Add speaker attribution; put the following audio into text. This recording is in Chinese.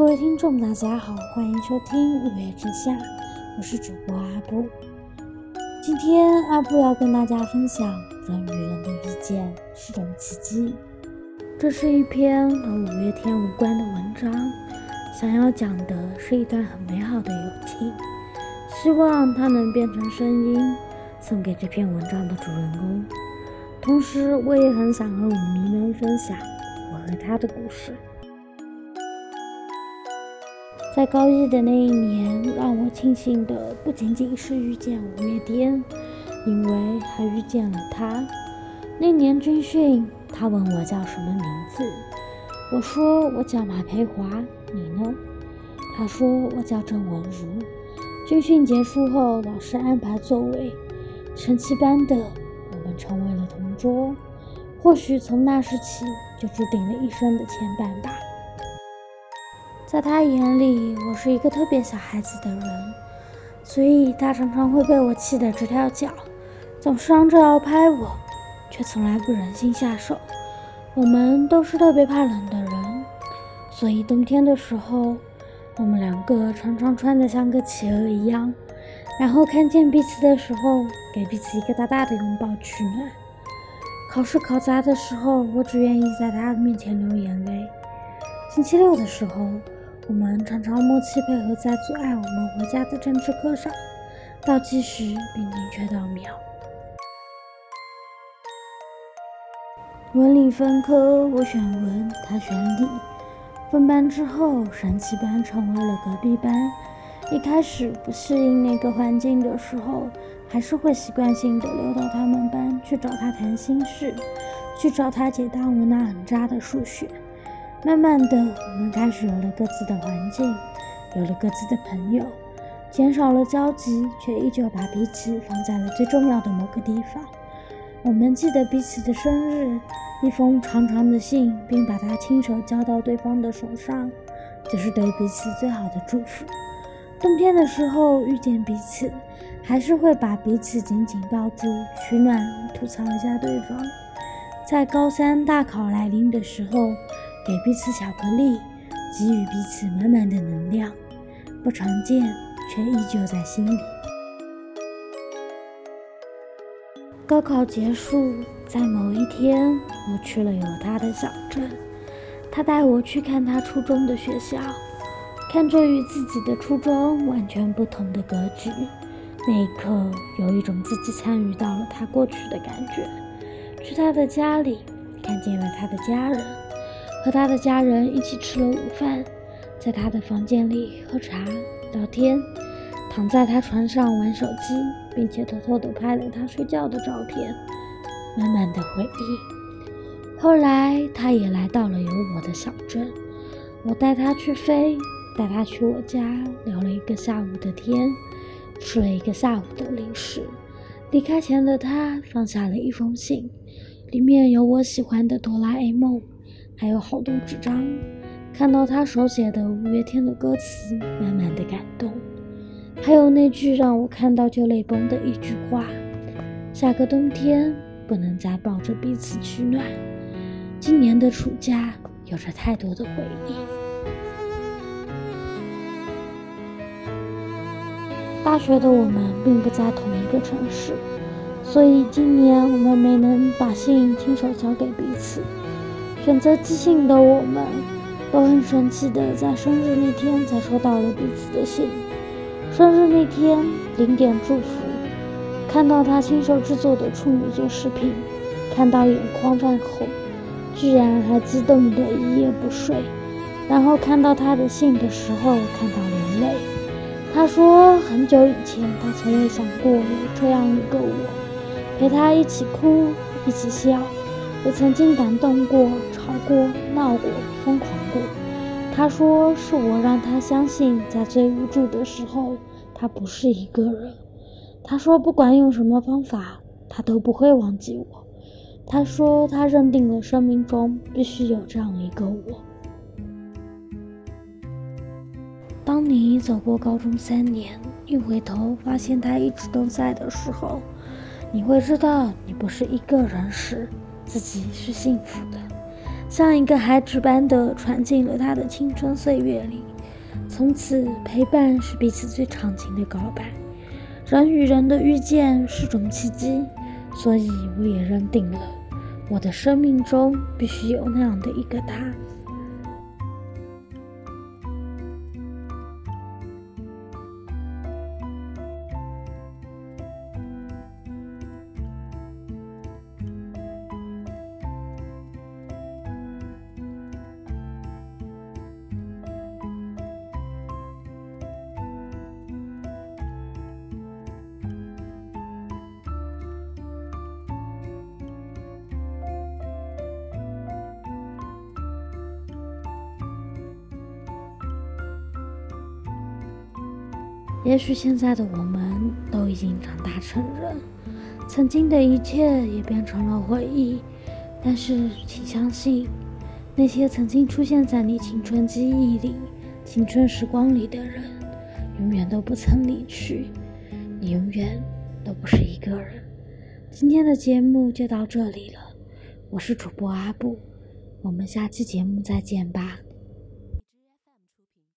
Speaker 1: 各位听众，大家好，欢迎收听五月之下，我是主播阿布。今天阿布要跟大家分享：人与人的遇见是种奇迹。这是一篇和五月天无关的文章，想要讲的是一段很美好的友情，希望它能变成声音，送给这篇文章的主人公。同时，我也很想和舞迷们分享我和他的故事。在高一的那一年，让我庆幸的不仅仅是遇见五月天，因为还遇见了他。那年军训，他问我叫什么名字，我说我叫马培华，你呢？他说我叫郑文如。军训结束后，老师安排座位，成七班的我们成为了同桌，或许从那时起就注定了一生的牵绊吧。在他眼里，我是一个特别小孩子的人，所以他常常会被我气得直跳脚，总是嚷着要拍我，却从来不忍心下手。我们都是特别怕冷的人，所以冬天的时候，我们两个常常穿得像个企鹅一样，然后看见彼此的时候，给彼此一个大大的拥抱取暖。考试考砸的时候，我只愿意在他面前流眼泪。星期六的时候。我们常常默契配合，在阻碍我们回家的政治课上倒计时并精确到秒。文理分科，我选文，他选理。分班之后，神奇班成为了隔壁班。一开始不适应那个环境的时候，还是会习惯性的溜到他们班去找他谈心事，去找他解答我那很渣的数学。慢慢的，我们开始有了各自的环境，有了各自的朋友，减少了交集，却依旧把彼此放在了最重要的某个地方。我们记得彼此的生日，一封长长的信，并把它亲手交到对方的手上，这是对彼此最好的祝福。冬天的时候遇见彼此，还是会把彼此紧紧抱住，取暖，吐槽一下对方。在高三大考来临的时候。给彼此巧克力，给予彼此满满的能量，不常见却依旧在心里。高考结束，在某一天，我去了有他的小镇，他带我去看他初中的学校，看着与自己的初中完全不同的格局，那一刻有一种自己参与到了他过去的感觉。去他的家里，看见了他的家人。和他的家人一起吃了午饭，在他的房间里喝茶聊天，躺在他床上玩手机，并且偷偷的拍了他睡觉的照片，满满的回忆。后来他也来到了有我的小镇，我带他去飞，带他去我家聊了一个下午的天，吃了一个下午的零食。离开前的他放下了一封信，里面有我喜欢的哆啦 A 梦。还有好多纸张，看到他手写的五月天的歌词，满满的感动。还有那句让我看到就泪崩的一句话：下个冬天不能再抱着彼此取暖。今年的暑假有着太多的回忆。大学的我们并不在同一个城市，所以今年我们没能把信亲手交给彼此。选择寄信的我们，都很神奇的在生日那天才收到了彼此的信。生日那天，零点祝福，看到他亲手制作的处女座视频，看到眼眶泛红，居然还激动的一夜不睡。然后看到他的信的时候，看到流泪。他说，很久以前他从未想过有这样一个我，陪他一起哭，一起笑。我曾经感动过、吵过、闹过、疯狂过。他说：“是我让他相信，在最无助的时候，他不是一个人。”他说：“不管用什么方法，他都不会忘记我。”他说：“他认定了生命中必须有这样一个我。”当你走过高中三年，一回头发现他一直都在的时候，你会知道你不是一个人时。自己是幸福的。像一个孩子般的传进了他的青春岁月里。从此，陪伴是彼此最长情的告白。人与人的遇见是种奇迹，所以我也认定了，我的生命中必须有那样的一个他。也许现在的我们都已经长大成人，曾经的一切也变成了回忆。但是，请相信，那些曾经出现在你青春记忆里、青春时光里的人，永远都不曾离去。你永远都不是一个人。今天的节目就到这里了，我是主播阿布，我们下期节目再见吧。